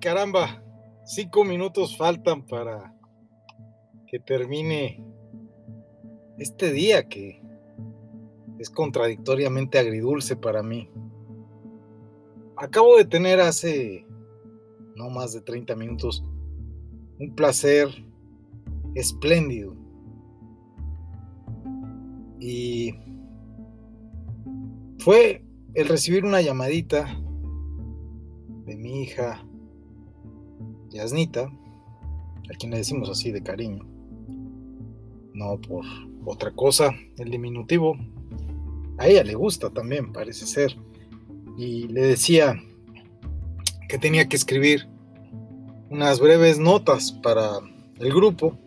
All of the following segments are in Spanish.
Caramba, cinco minutos faltan para que termine este día que es contradictoriamente agridulce para mí. Acabo de tener hace no más de 30 minutos un placer espléndido. Y fue el recibir una llamadita de mi hija Yasnita, a quien le decimos así de cariño, no por otra cosa, el diminutivo, a ella le gusta también, parece ser, y le decía que tenía que escribir unas breves notas para el grupo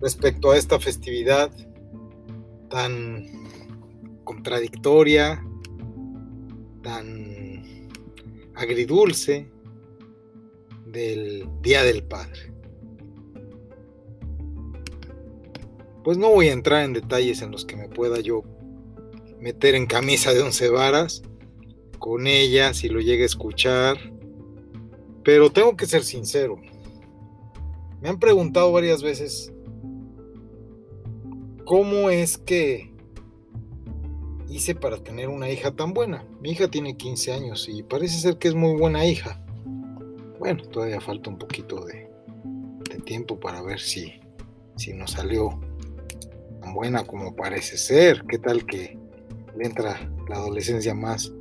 respecto a esta festividad tan contradictoria, tan agridulce del Día del Padre. Pues no voy a entrar en detalles en los que me pueda yo meter en camisa de once varas con ella si lo llega a escuchar, pero tengo que ser sincero. Me han preguntado varias veces cómo es que hice para tener una hija tan buena. Mi hija tiene 15 años y parece ser que es muy buena hija. Bueno, todavía falta un poquito de, tiempo para ver si, si nos salió tan buena como parece ser. ¿Qué tal que le entra la adolescencia más,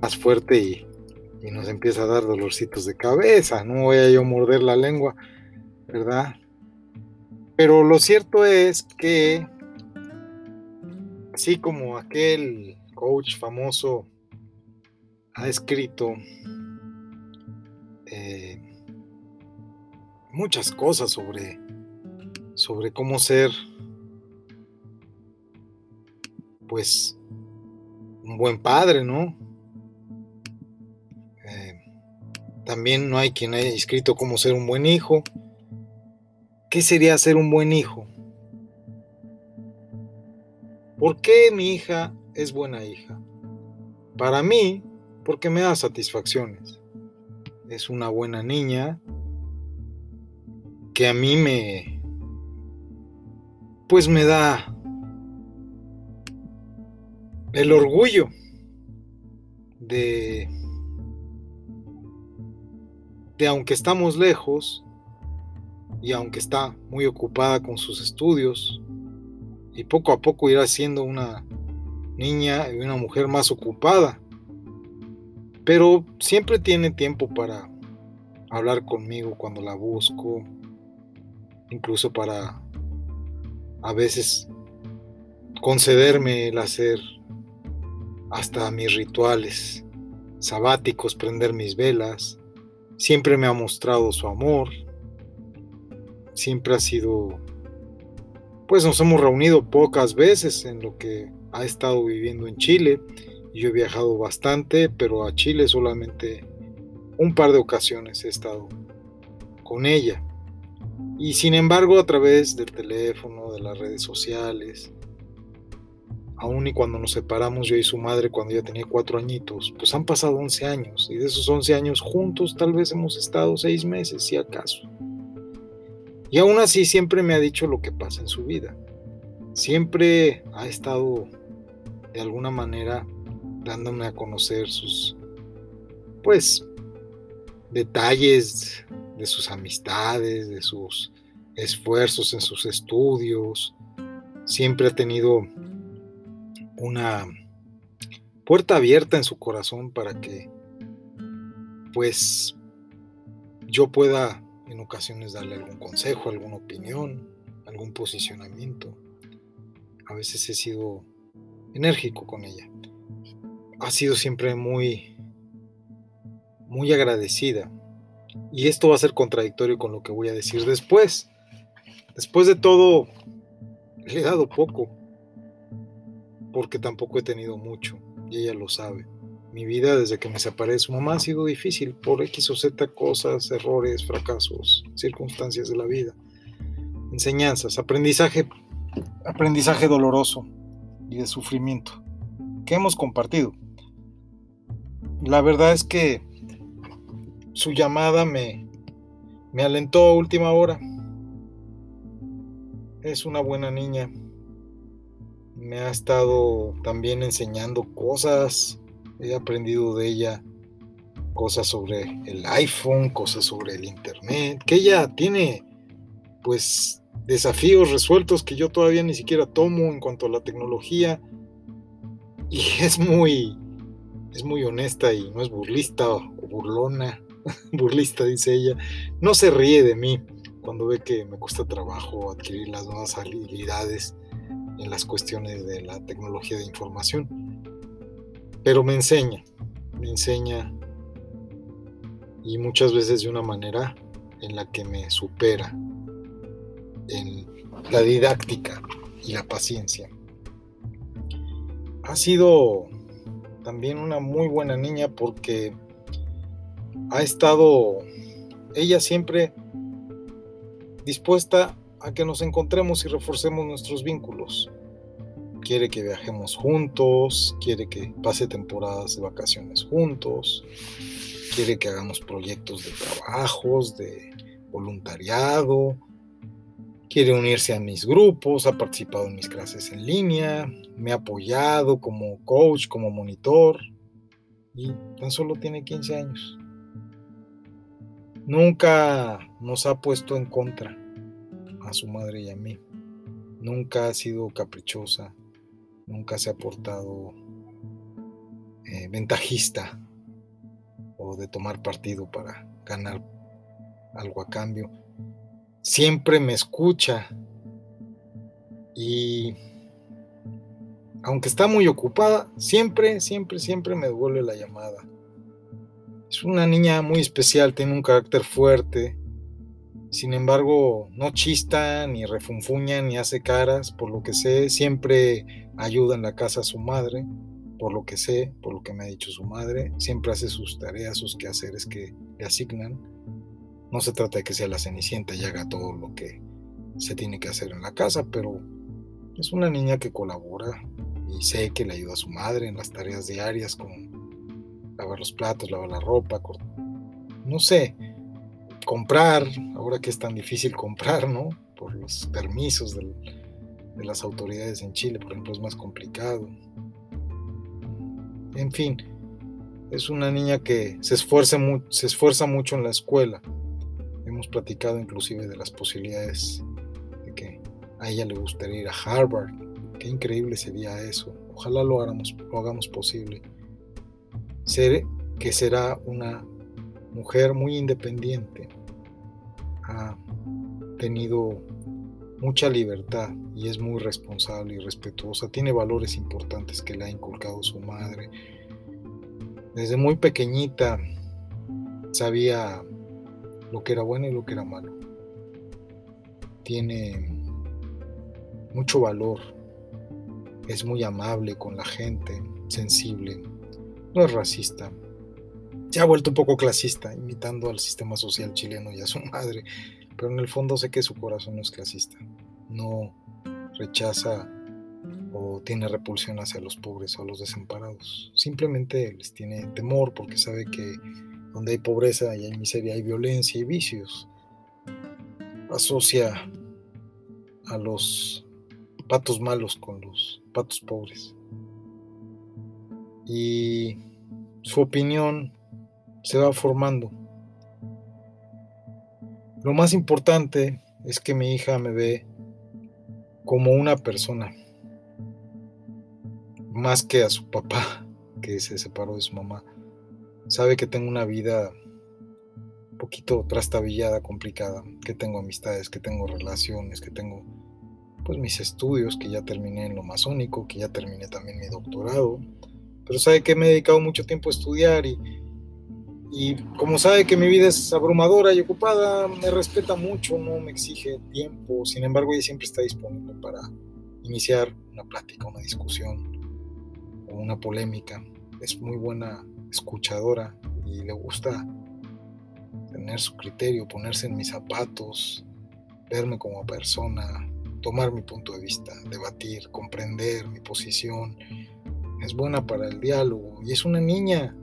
más fuerte y, y nos empieza a dar dolorcitos de cabeza? No voy a yo morder la lengua, ¿verdad? Pero lo cierto es que, así como aquel coach famoso ha escrito muchas cosas sobre, sobre cómo ser, pues, un buen padre, ¿no? Eh, también no hay quien haya escrito cómo ser un buen hijo. ¿Qué sería ser un buen hijo? ¿Por qué mi hija es buena hija? Para mí, porque me da satisfacciones es una buena niña que a mí me pues me da el orgullo de de aunque estamos lejos y aunque está muy ocupada con sus estudios y poco a poco irá siendo una niña y una mujer más ocupada pero siempre tiene tiempo para hablar conmigo cuando la busco, incluso para a veces concederme el hacer hasta mis rituales sabáticos, prender mis velas. Siempre me ha mostrado su amor. Siempre ha sido, pues nos hemos reunido pocas veces en lo que ha estado viviendo en Chile yo he viajado bastante, pero a Chile solamente un par de ocasiones he estado con ella. Y sin embargo, a través del teléfono, de las redes sociales, aún y cuando nos separamos yo y su madre cuando ella tenía cuatro añitos, pues han pasado 11 años. Y de esos 11 años juntos tal vez hemos estado seis meses, si acaso. Y aún así siempre me ha dicho lo que pasa en su vida. Siempre ha estado de alguna manera dándome a conocer sus, pues, detalles de sus amistades, de sus esfuerzos en sus estudios. Siempre ha tenido una puerta abierta en su corazón para que, pues, yo pueda en ocasiones darle algún consejo, alguna opinión, algún posicionamiento. A veces he sido enérgico con ella ha sido siempre muy, muy agradecida. Y esto va a ser contradictorio con lo que voy a decir después. Después de todo, le he dado poco, porque tampoco he tenido mucho, y ella lo sabe. Mi vida desde que me separé de su mamá ha sido difícil por X o Z cosas, errores, fracasos, circunstancias de la vida, enseñanzas, aprendizaje, aprendizaje doloroso y de sufrimiento que hemos compartido la verdad es que su llamada me, me alentó a última hora. Es una buena niña. Me ha estado también enseñando cosas. He aprendido de ella cosas sobre el iPhone, cosas sobre el Internet, que ella tiene pues desafíos resueltos que yo todavía ni siquiera tomo en cuanto a la tecnología y es muy es muy honesta y no es burlista o burlona, burlista dice ella, no se ríe de mí cuando ve que me cuesta trabajo adquirir las nuevas habilidades en las cuestiones de la tecnología de información, pero me enseña, me enseña y muchas veces de una manera en la que me supera en la didáctica y la paciencia. Ha sido también una muy buena niña porque ha estado ella siempre dispuesta a que nos encontremos y reforcemos nuestros vínculos. Quiere que viajemos juntos, quiere que pase temporadas de vacaciones juntos, quiere que hagamos proyectos de trabajos, de voluntariado, quiere unirse a mis grupos, ha participado en mis clases en línea, me ha apoyado como coach, como monitor y tan solo tiene 15 años. Nunca nos ha puesto en contra a su madre y a mí. Nunca ha sido caprichosa, nunca se ha portado eh, ventajista o de tomar partido para ganar algo a cambio. Siempre me escucha y aunque está muy ocupada, siempre, siempre, siempre me devuelve la llamada. Es una niña muy especial, tiene un carácter fuerte. Sin embargo, no chista, ni refunfuña, ni hace caras. Por lo que sé, siempre ayuda en la casa a su madre por lo que sé, por lo que me ha dicho su madre, siempre hace sus tareas, sus quehaceres que le asignan. No se trata de que sea la cenicienta y haga todo lo que se tiene que hacer en la casa, pero es una niña que colabora y sé que le ayuda a su madre en las tareas diarias como lavar los platos, lavar la ropa, no sé, comprar, ahora que es tan difícil comprar, ¿no? Por los permisos de las autoridades en Chile, por ejemplo, es más complicado. En fin, es una niña que se esfuerza, se esfuerza mucho en la escuela. Hemos platicado inclusive de las posibilidades de que a ella le gustaría ir a Harvard. Qué increíble sería eso. Ojalá lo hagamos, lo hagamos posible. Ser, que será una mujer muy independiente. Ha tenido mucha libertad y es muy responsable y respetuosa. Tiene valores importantes que le ha inculcado su madre. Desde muy pequeñita sabía lo que era bueno y lo que era malo. Tiene mucho valor. Es muy amable con la gente, sensible. No es racista. Se ha vuelto un poco clasista, imitando al sistema social chileno y a su madre pero en el fondo sé que su corazón no es clasista, no rechaza o tiene repulsión hacia los pobres o a los desamparados, simplemente les tiene temor porque sabe que donde hay pobreza y hay miseria hay violencia y vicios. Asocia a los patos malos con los patos pobres. Y su opinión se va formando lo más importante es que mi hija me ve como una persona, más que a su papá, que se separó de su mamá. Sabe que tengo una vida un poquito trastabillada, complicada, que tengo amistades, que tengo relaciones, que tengo pues mis estudios, que ya terminé en lo masónico, que ya terminé también mi doctorado, pero sabe que me he dedicado mucho tiempo a estudiar y y como sabe que mi vida es abrumadora y ocupada, me respeta mucho, no me exige tiempo. Sin embargo, ella siempre está disponible para iniciar una plática, una discusión o una polémica. Es muy buena escuchadora y le gusta tener su criterio, ponerse en mis zapatos, verme como persona, tomar mi punto de vista, debatir, comprender mi posición. Es buena para el diálogo y es una niña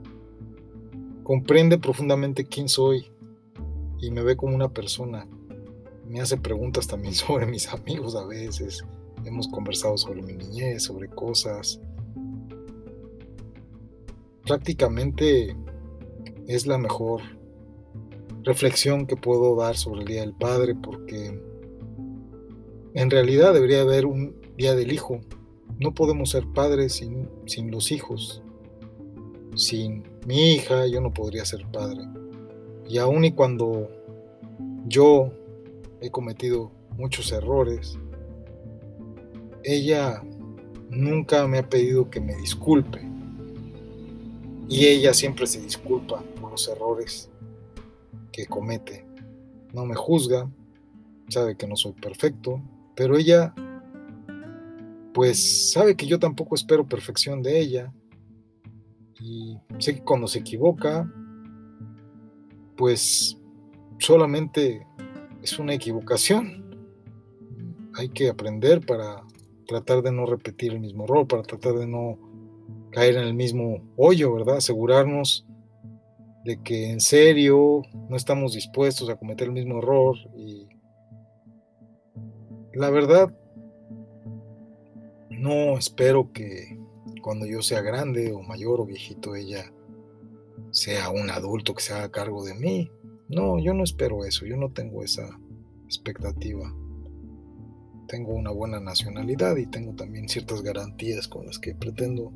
comprende profundamente quién soy y me ve como una persona. Me hace preguntas también sobre mis amigos a veces. Hemos conversado sobre mi niñez, sobre cosas. Prácticamente es la mejor reflexión que puedo dar sobre el Día del Padre porque en realidad debería haber un Día del Hijo. No podemos ser padres sin, sin los hijos. Sin mi hija yo no podría ser padre. Y aun y cuando yo he cometido muchos errores, ella nunca me ha pedido que me disculpe. Y ella siempre se disculpa por los errores que comete. No me juzga, sabe que no soy perfecto, pero ella pues sabe que yo tampoco espero perfección de ella. Y sé que cuando se equivoca, pues solamente es una equivocación. Hay que aprender para tratar de no repetir el mismo error, para tratar de no caer en el mismo hoyo, ¿verdad? Asegurarnos de que en serio no estamos dispuestos a cometer el mismo error y la verdad no espero que cuando yo sea grande o mayor o viejito ella sea un adulto que se haga cargo de mí. No, yo no espero eso, yo no tengo esa expectativa. Tengo una buena nacionalidad y tengo también ciertas garantías con las que pretendo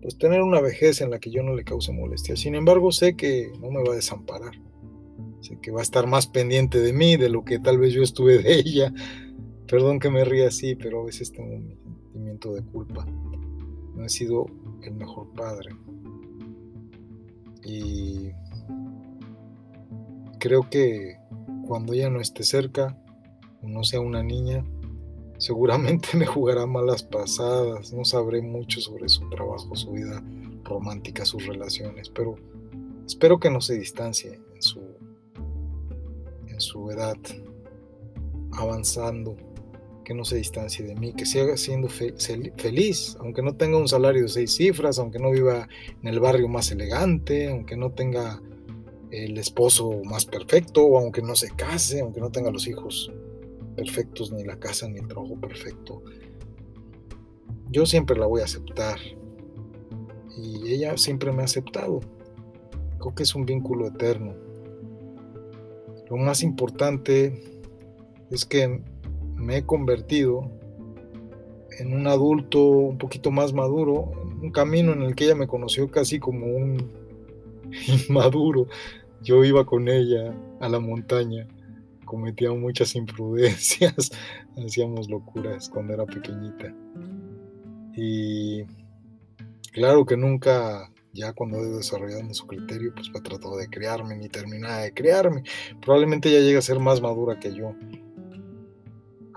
pues tener una vejez en la que yo no le cause molestia. Sin embargo, sé que no me va a desamparar. Sé que va a estar más pendiente de mí, de lo que tal vez yo estuve de ella. Perdón que me ría así, pero a veces tengo sentimiento de culpa. No he sido el mejor padre. Y creo que cuando ella no esté cerca, o no sea una niña, Seguramente me jugará malas pasadas, no sabré mucho sobre su trabajo, su vida romántica, sus relaciones, pero espero que no se distancie en su, en su edad avanzando, que no se distancie de mí, que siga siendo feliz, aunque no tenga un salario de seis cifras, aunque no viva en el barrio más elegante, aunque no tenga el esposo más perfecto, o aunque no se case, aunque no tenga los hijos perfectos, ni la casa, ni el trabajo perfecto. Yo siempre la voy a aceptar. Y ella siempre me ha aceptado. Creo que es un vínculo eterno. Lo más importante es que me he convertido en un adulto un poquito más maduro, un camino en el que ella me conoció casi como un inmaduro. Yo iba con ella a la montaña cometíamos muchas imprudencias, hacíamos locuras cuando era pequeñita. Y claro que nunca, ya cuando he desarrollado su criterio, pues me tratado de criarme ni terminaba de criarme. Probablemente ella llegue a ser más madura que yo.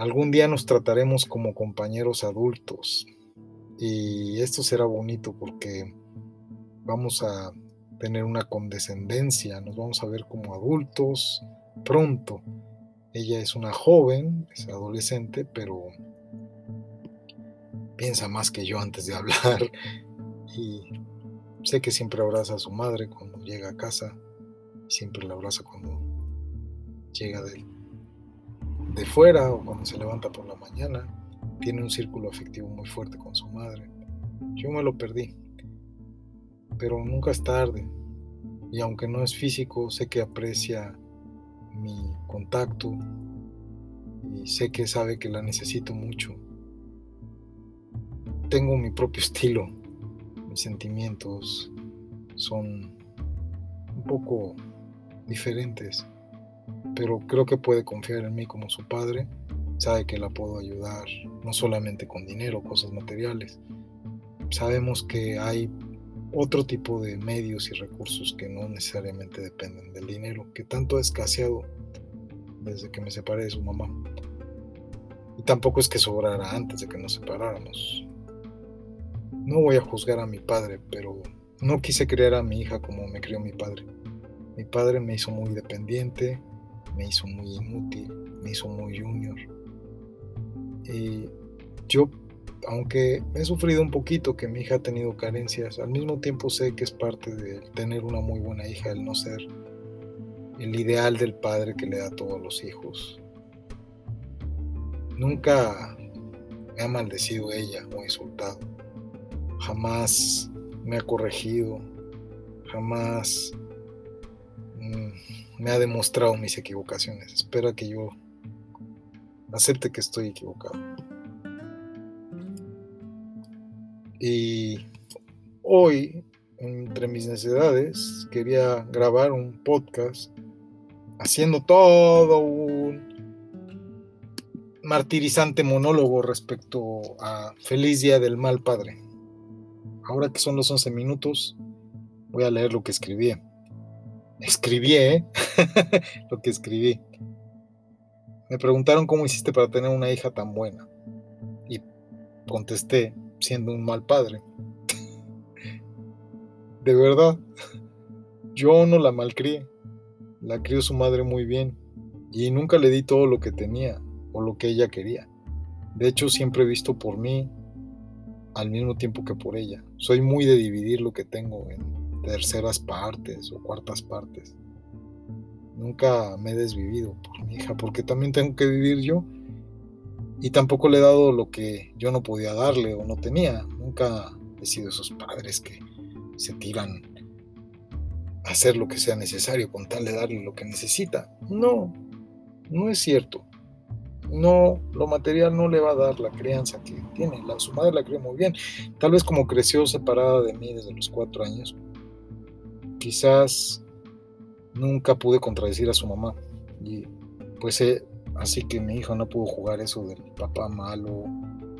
Algún día nos trataremos como compañeros adultos. Y esto será bonito porque vamos a tener una condescendencia, nos vamos a ver como adultos, pronto. Ella es una joven, es adolescente, pero piensa más que yo antes de hablar y sé que siempre abraza a su madre cuando llega a casa, siempre la abraza cuando llega de, de fuera o cuando se levanta por la mañana. Tiene un círculo afectivo muy fuerte con su madre. Yo me lo perdí, pero nunca es tarde. Y aunque no es físico, sé que aprecia mi contacto y sé que sabe que la necesito mucho. Tengo mi propio estilo, mis sentimientos son un poco diferentes, pero creo que puede confiar en mí como su padre, sabe que la puedo ayudar, no solamente con dinero, cosas materiales. Sabemos que hay otro tipo de medios y recursos que no necesariamente dependen del dinero, que tanto ha escaseado desde que me separé de su mamá. Y tampoco es que sobrara antes de que nos separáramos. No voy a juzgar a mi padre, pero no quise criar a mi hija como me crió mi padre. Mi padre me hizo muy dependiente, me hizo muy inútil, me hizo muy junior. Y yo aunque he sufrido un poquito que mi hija ha tenido carencias, al mismo tiempo sé que es parte de tener una muy buena hija, el no ser el ideal del padre que le da a todos los hijos. Nunca me ha maldecido ella o insultado. Jamás me ha corregido. Jamás me ha demostrado mis equivocaciones. Espera que yo acepte que estoy equivocado. Y hoy, entre mis necesidades, quería grabar un podcast haciendo todo un martirizante monólogo respecto a Feliz Día del Mal Padre. Ahora que son los 11 minutos, voy a leer lo que escribí. Escribí, ¿eh? lo que escribí. Me preguntaron cómo hiciste para tener una hija tan buena. Y contesté, siendo un mal padre. De verdad, yo no la malcrié. La crió su madre muy bien. Y nunca le di todo lo que tenía o lo que ella quería. De hecho, siempre he visto por mí al mismo tiempo que por ella. Soy muy de dividir lo que tengo en terceras partes o cuartas partes. Nunca me he desvivido por mi hija porque también tengo que vivir yo. Y tampoco le he dado lo que yo no podía darle o no tenía. Nunca he sido esos padres que se tiran a hacer lo que sea necesario con tal de darle lo que necesita. No, no es cierto no, lo material no le va a dar la crianza que tiene. La, su madre la crió muy bien. Tal vez como creció separada de mí desde los cuatro años, quizás nunca pude contradecir a su mamá. Y pues eh, así que mi hijo no pudo jugar eso del papá malo,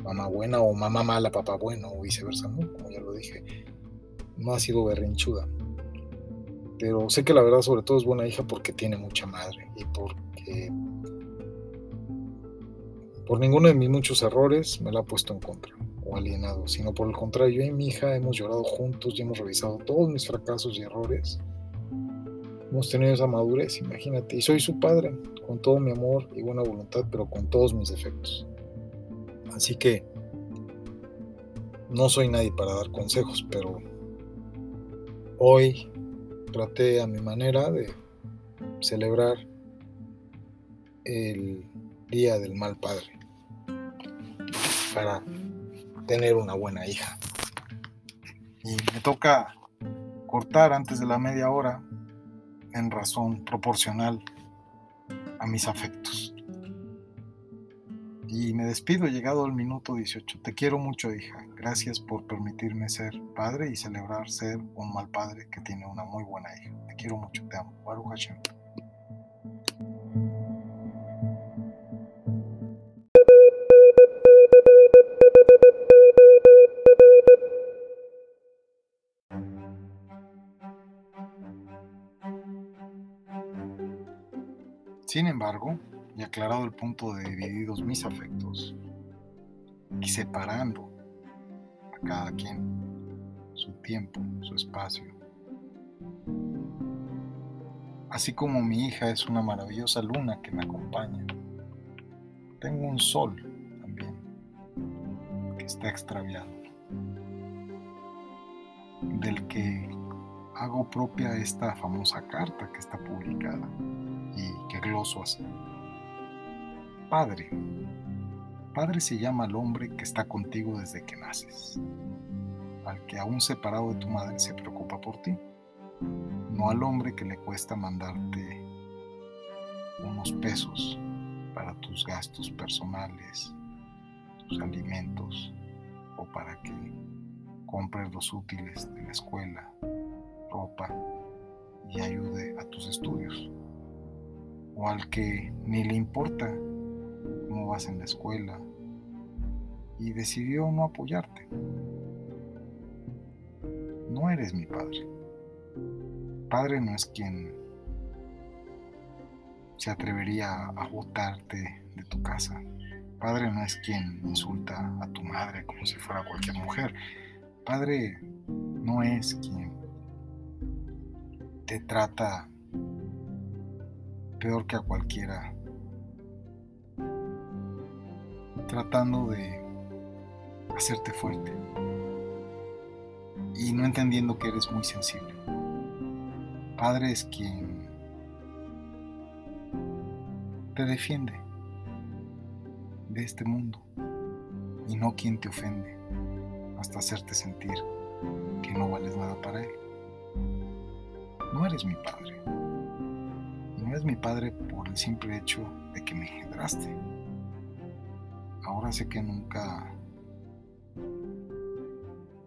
mamá buena o mamá mala, papá bueno o viceversa, ¿no? Como ya lo dije. No ha sido berrinchuda. Pero sé que la verdad sobre todo es buena hija porque tiene mucha madre y porque por ninguno de mis muchos errores me la ha puesto en contra alienado, sino por el contrario, yo y mi hija hemos llorado juntos y hemos revisado todos mis fracasos y errores. Hemos tenido esa madurez, imagínate, y soy su padre, con todo mi amor y buena voluntad, pero con todos mis defectos. Así que no soy nadie para dar consejos, pero hoy traté a mi manera de celebrar el Día del Mal Padre para tener una buena hija. Y me toca cortar antes de la media hora en razón proporcional a mis afectos. Y me despido llegado el minuto 18. Te quiero mucho, hija. Gracias por permitirme ser padre y celebrar ser un mal padre que tiene una muy buena hija. Te quiero mucho, te amo. Baruch Hashem. Sin embargo, y aclarado el punto de divididos mis afectos, y separando a cada quien su tiempo, su espacio, así como mi hija es una maravillosa luna que me acompaña, tengo un sol también que está extraviado, del que hago propia esta famosa carta que está publicada y que gloso así. Padre. Padre se llama al hombre que está contigo desde que naces, al que aún separado de tu madre se preocupa por ti, no al hombre que le cuesta mandarte unos pesos para tus gastos personales, tus alimentos o para que compres los útiles de la escuela, ropa y ayude a tus estudios o al que ni le importa cómo vas en la escuela y decidió no apoyarte. No eres mi padre. Padre no es quien se atrevería a botarte de tu casa. Padre no es quien insulta a tu madre como si fuera cualquier mujer. Padre no es quien te trata peor que a cualquiera, tratando de hacerte fuerte y no entendiendo que eres muy sensible. Padre es quien te defiende de este mundo y no quien te ofende hasta hacerte sentir que no vales nada para él. No eres mi padre. Eres mi padre por el simple hecho de que me engendraste. Ahora sé que nunca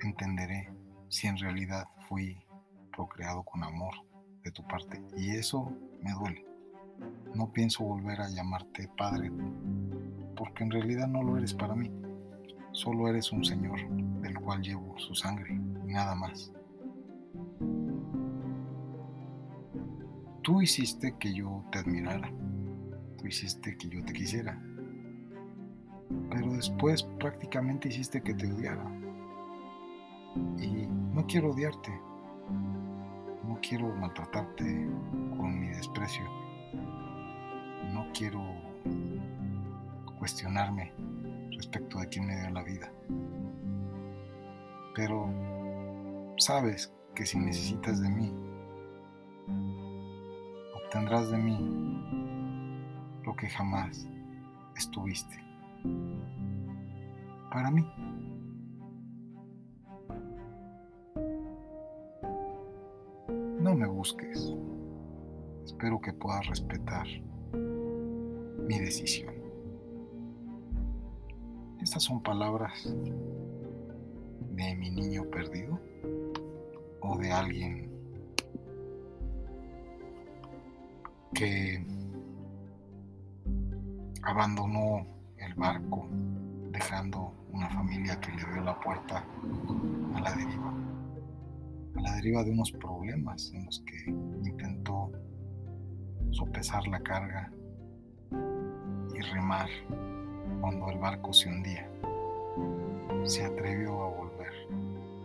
entenderé si en realidad fui procreado con amor de tu parte. Y eso me duele. No pienso volver a llamarte padre, porque en realidad no lo eres para mí. Solo eres un señor del cual llevo su sangre y nada más. Tú hiciste que yo te admirara. Tú hiciste que yo te quisiera. Pero después prácticamente hiciste que te odiara. Y no quiero odiarte. No quiero maltratarte con mi desprecio. No quiero cuestionarme respecto de quién me dio la vida. Pero sabes que si necesitas de mí, obtendrás de mí lo que jamás estuviste. Para mí. No me busques. Espero que puedas respetar mi decisión. Estas son palabras de mi niño perdido o de alguien que abandonó el barco dejando una familia que le dio la puerta a la deriva a la deriva de unos problemas en los que intentó sopesar la carga y remar cuando el barco se hundía. Se atrevió a volver,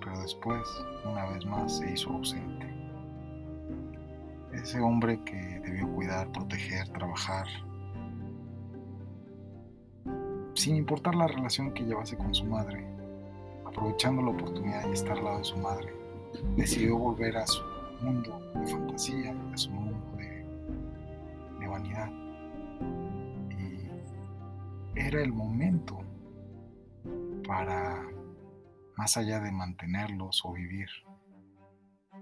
pero después, una vez más, se hizo ausente. Ese hombre que debió cuidar, proteger, trabajar, sin importar la relación que llevase con su madre, aprovechando la oportunidad de estar al lado de su madre, decidió volver a su mundo de fantasía, a su mundo de, vanidad. Y era el momento para, más allá de mantenerlos o vivir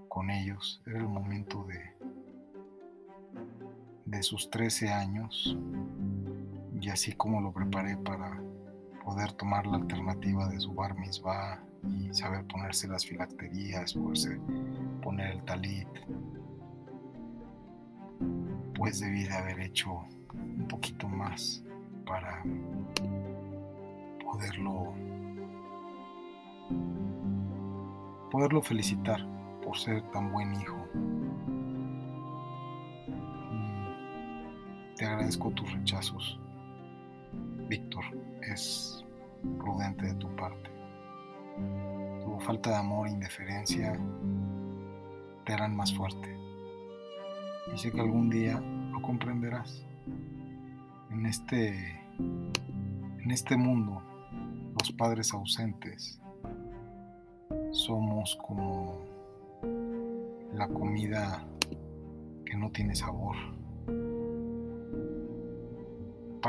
con ellos, era el momento de, de sus 13 años y así como lo preparé para poder tomar la alternativa de su bar mitzvah y saber ponerse las filacterías, poderse poner el talit, pues debí de haber hecho un poquito más para poderlo poderlo felicitar por ser tan buen hijo. Tus rechazos, Víctor. Es prudente de tu parte falta de amor e indiferencia te harán más fuerte. Y sé que algún día lo comprenderás. En este, en este mundo, los padres ausentes somos como la comida que no tiene sabor.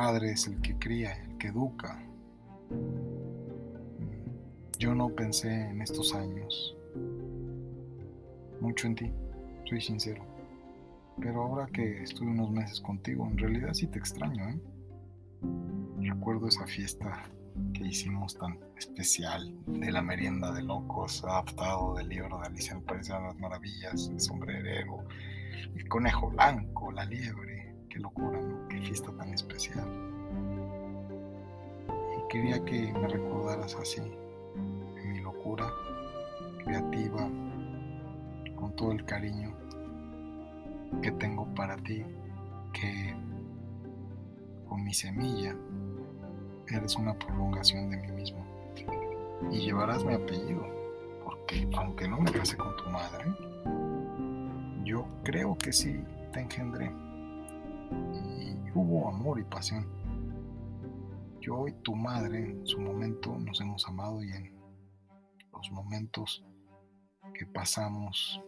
Padre es el que cría, el que educa, yo no pensé en estos años mucho en ti, soy sincero. Pero ahora que estuve unos meses contigo, en realidad sí te extraño, ¿eh? Recuerdo esa fiesta que hicimos tan especial de la merienda de locos, adaptado del libro de Alicia en País de las Maravillas, el sombrerero, el conejo blanco, la liebre. Qué locura, ¿no? Qué fiesta tan especial. Y quería que me recordaras así, creativa, con todo el cariño que tengo para ti, que con mi semilla eres una prolongación de mí mismo. Y llevarás mi apellido, porque aunque no me casé con tu madre, yo creo que sí te engendré. Hubo amor y pasión. Yo y tu madre en su momento nos hemos amado y en los momentos que pasamos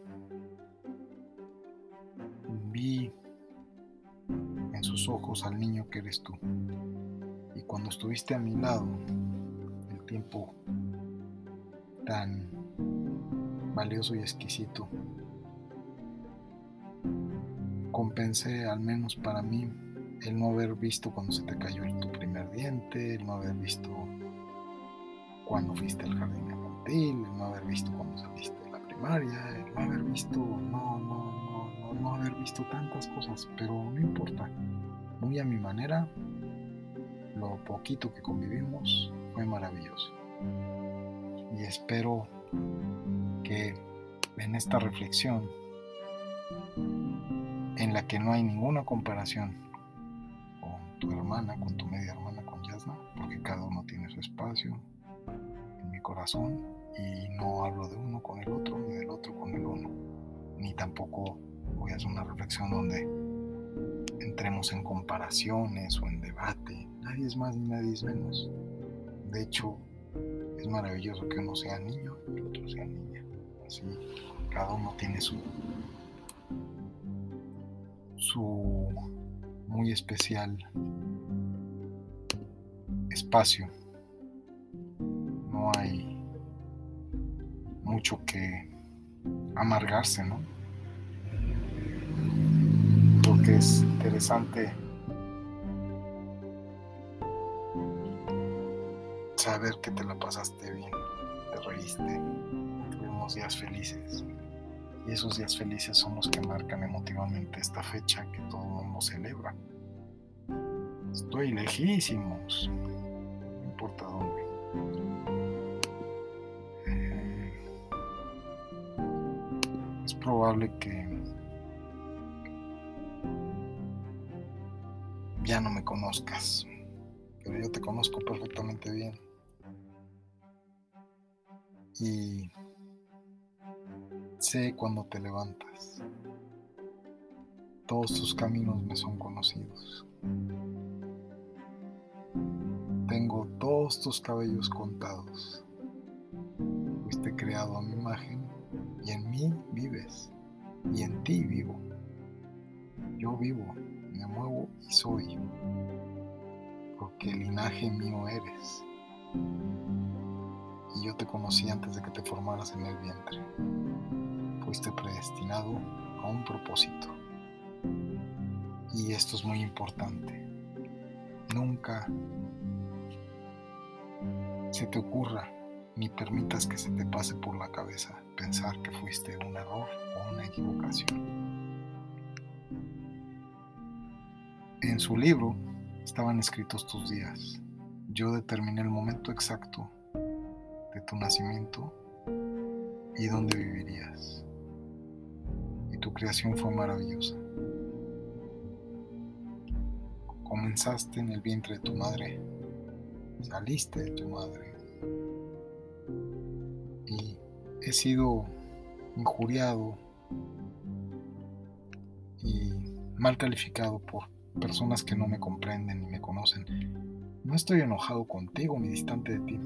vi en sus ojos al niño que eres tú. Y cuando estuviste a mi lado, el tiempo tan valioso y exquisito, compensé al menos para mí el no haber visto cuando se te cayó tu primer diente, el no haber visto cuando fuiste al jardín infantil, el no haber visto cuando saliste de la primaria, el no haber visto, no, no, no, no haber visto tantas cosas, pero no importa. Muy a mi manera, lo poquito que convivimos fue maravilloso. Y espero que en esta reflexión, en la que no hay ninguna comparación tu hermana, con tu media hermana, con Yasna, porque cada uno tiene su espacio en mi corazón y no hablo de uno con el otro, ni del otro con el uno, ni tampoco voy a hacer una reflexión donde entremos en comparaciones o en debate. Nadie es más ni nadie es menos. De hecho, es maravilloso que uno sea niño y el otro sea niña. Así, cada uno tiene su, su muy especial espacio. No hay mucho que amargarse, ¿no? Porque es interesante saber que te la pasaste bien, te reíste, tuvimos días felices. Y esos días felices son los que marcan emotivamente esta fecha que todo el mundo celebra. Estoy lejísimos, no importa dónde. Eh, es probable que ya no me conozcas, pero yo te conozco perfectamente bien. Y sé cuando te levantas. Todos tus caminos me son conocidos. Tengo todos tus cabellos contados. Fuiste creado a mi imagen y en mí vives y en ti vivo. Yo vivo, me muevo y soy, porque el linaje mío eres y yo te conocí antes de que te formaras en el vientre. Fuiste predestinado a un propósito. Y esto es muy importante. Nunca se te ocurra ni permitas que se te pase por la cabeza pensar que fuiste un error o una equivocación. En su libro estaban escritos tus días. Yo determiné el momento exacto de tu nacimiento y dónde vivirías. Y tu creación fue maravillosa. Comenzaste en el vientre de tu madre, saliste de tu madre y he sido injuriado y mal calificado por personas que no me comprenden ni me conocen. No estoy enojado contigo ni distante de ti.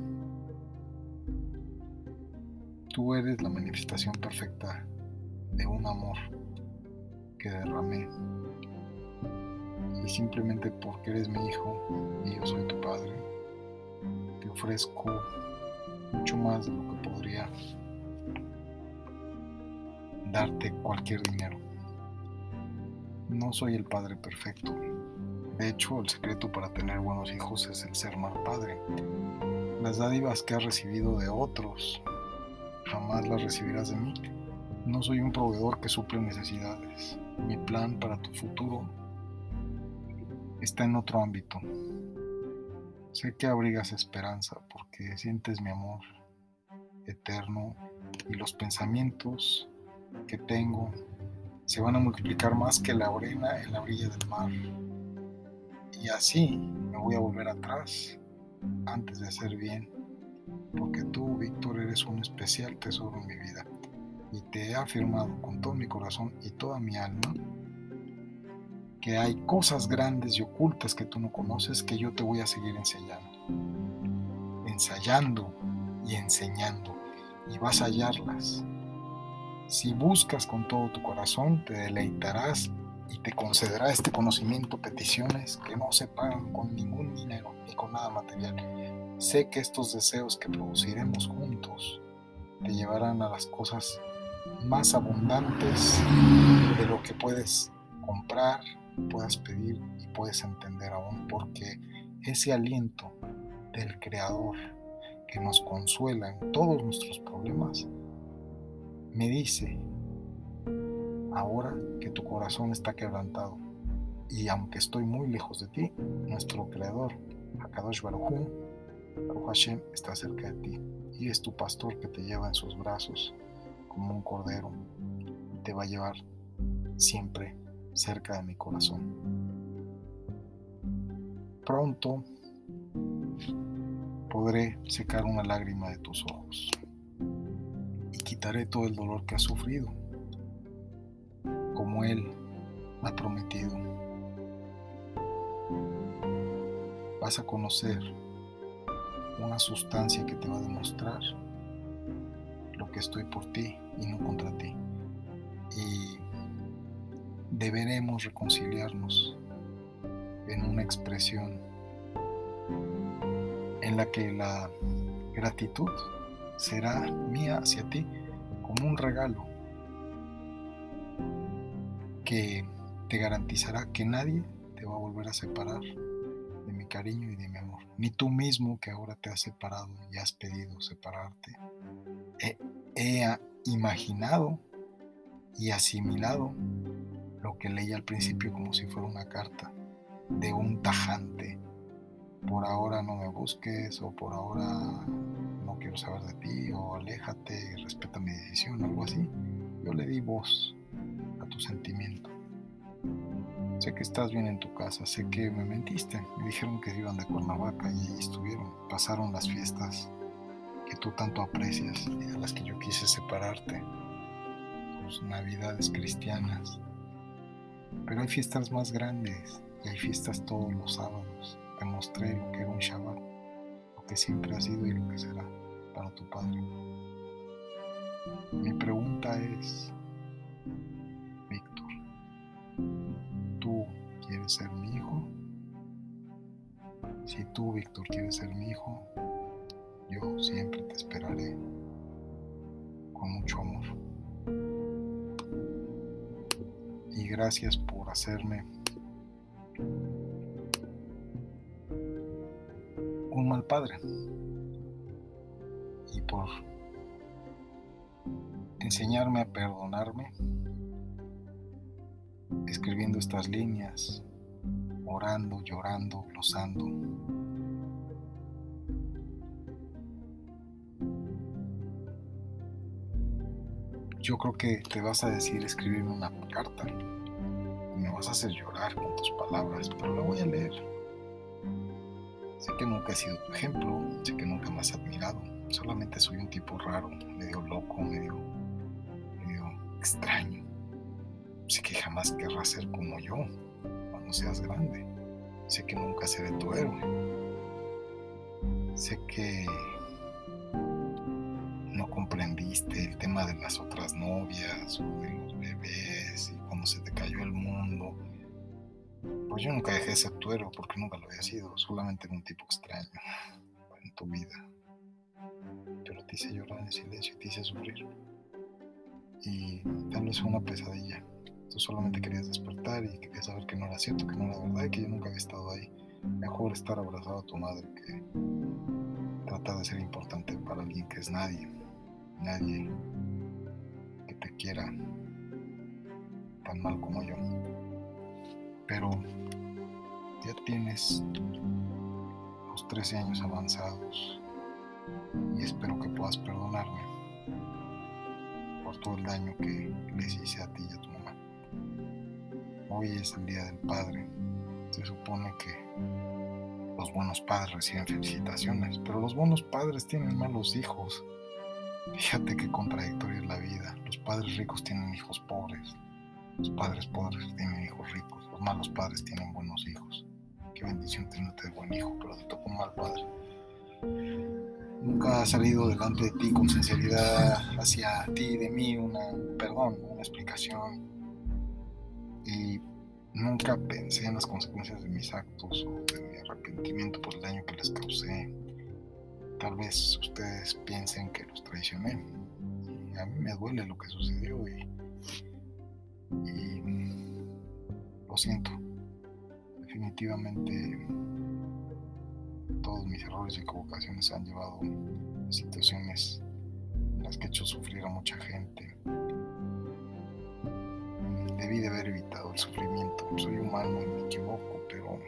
Tú eres la manifestación perfecta de un amor que derramé. Y simplemente porque eres mi hijo y yo soy tu padre, te ofrezco mucho más de lo que podría darte cualquier dinero. No soy el padre perfecto. De hecho, el secreto para tener buenos hijos es el ser mal padre. Las dádivas que has recibido de otros jamás las recibirás de mí. No soy un proveedor que suple necesidades. Mi plan para tu futuro está en otro ámbito. Sé que abrigas esperanza porque sientes mi amor eterno y los pensamientos que tengo se van a multiplicar más que la arena en la orilla del mar. Y así me voy a volver atrás antes de hacer bien porque tú, Víctor, eres un especial tesoro en mi vida y te he afirmado con todo mi corazón y toda mi alma que hay cosas grandes y ocultas que tú no conoces que yo te voy a seguir enseñando. Ensayando y enseñando y vas a hallarlas. Si buscas con todo tu corazón, te deleitarás y te concederá este conocimiento peticiones que no se pagan con ningún dinero ni con nada material. Sé que estos deseos que produciremos juntos te llevarán a las cosas más abundantes de lo que puedes comprar, puedas pedir y puedes entender aún, porque ese aliento del Creador que nos consuela en todos nuestros problemas, me dice, ahora que tu corazón está quebrantado, y aunque estoy muy lejos de ti, nuestro Creador, Akadosh Baruj Baruch Hashem, está cerca de ti, y es tu pastor que te lleva en sus brazos como un cordero, te va a llevar siempre cerca de mi corazón. Pronto podré secar una lágrima de tus ojos y quitaré todo el dolor que has sufrido, como Él ha prometido. Vas a conocer una sustancia que te va a demostrar lo que estoy por ti y no contra ti. Y deberemos reconciliarnos en una expresión en la que la gratitud será mía hacia ti como un regalo que te garantizará que nadie te va a volver a separar de mi cariño y de mi amor. Ni tú mismo que ahora te has separado y has pedido separarte. He, imaginado y asimilado lo que leí al principio como si fuera una carta de un tajante por ahora no me busques o por ahora no quiero saber de ti o aléjate y respeta mi decisión, algo así. Yo le di voz a tu sentimiento. Sé que estás bien en tu casa, sé que me mentiste. Me dijeron que iban de Cuernavaca y ahí estuvieron. Pasaron las fiestas que tú tanto aprecias y de las que yo quise separarte. Tus navidades cristianas. Pero hay fiestas más grandes y hay fiestas todos los sábados te mostré lo que era un Shabbat, lo que siempre ha sido y lo que será para tu Padre. Mi pregunta es, Víctor, ¿tú quieres ser mi hijo? Si tú, Víctor, quieres ser mi hijo, yo siempre te esperaré con mucho amor. Y gracias por hacerme mal padre y por enseñarme a perdonarme escribiendo estas líneas, orando, llorando, glosando. Yo creo que te vas a decir escribirme una carta me vas a hacer llorar con tus palabras, pero la voy a leer. Sé que nunca he sido tu ejemplo, sé que nunca me has admirado, solamente soy un tipo raro, medio loco, medio, medio extraño. Sé que jamás querrás ser como yo cuando seas grande. Sé que nunca seré tu héroe. Sé que comprendiste el tema de las otras novias o de los bebés y cuando se te cayó el mundo pues yo nunca dejé de ser tu héroe porque nunca lo había sido, solamente un tipo extraño en tu vida. Pero te hice llorar en silencio y te hice sufrir. Y tal vez fue una pesadilla. Tú solamente querías despertar y querías saber que no era cierto, que no era verdad y que yo nunca había estado ahí. Mejor estar abrazado a tu madre que tratar de ser importante para alguien que es nadie. Nadie que te quiera tan mal como yo pero ya tienes los 13 años avanzados y espero que puedas perdonarme por todo el daño que les hice a ti y a tu mamá. Hoy es el Día del Padre. Se supone que los buenos padres reciben felicitaciones, pero los buenos padres tienen malos hijos. Fíjate qué contradictoria es la vida. Los padres ricos tienen hijos pobres Los padres pobres tienen hijos ricos, los malos padres tienen buenos hijos. Qué bendición tenerte de buen hijo, pero te tocó mal padre. Nunca ha salido delante de ti con sinceridad hacia ti y de mí una, perdón, una explicación. Y nunca pensé en las consecuencias de mis actos o de mi arrepentimiento por el daño que les causé. Tal vez ustedes piensen que los traicioné. A mí me duele lo que sucedió y, y lo siento. Definitivamente todos mis errores y equivocaciones han llevado a situaciones en las que he hecho sufrir a mucha gente. Debí de haber evitado el sufrimiento. Soy humano y me equivoco, pero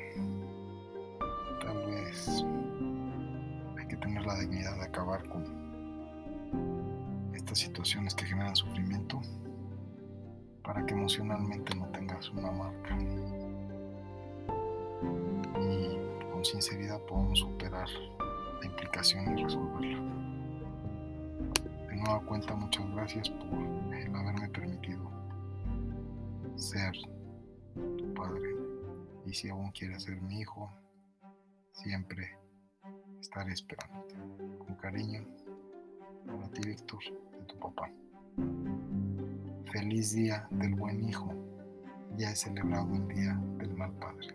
tal vez la dignidad de acabar con estas situaciones que generan sufrimiento para que emocionalmente no tengas una marca con sinceridad podemos superar la implicación y resolverla. De nueva cuenta, muchas gracias por haberme permitido ser tu padre. Y si aún quieres ser mi hijo, siempre estaré esperándote. Con cariño, para ti, Víctor, de tu papá. Feliz día del buen hijo. Ya he celebrado el día del mal padre.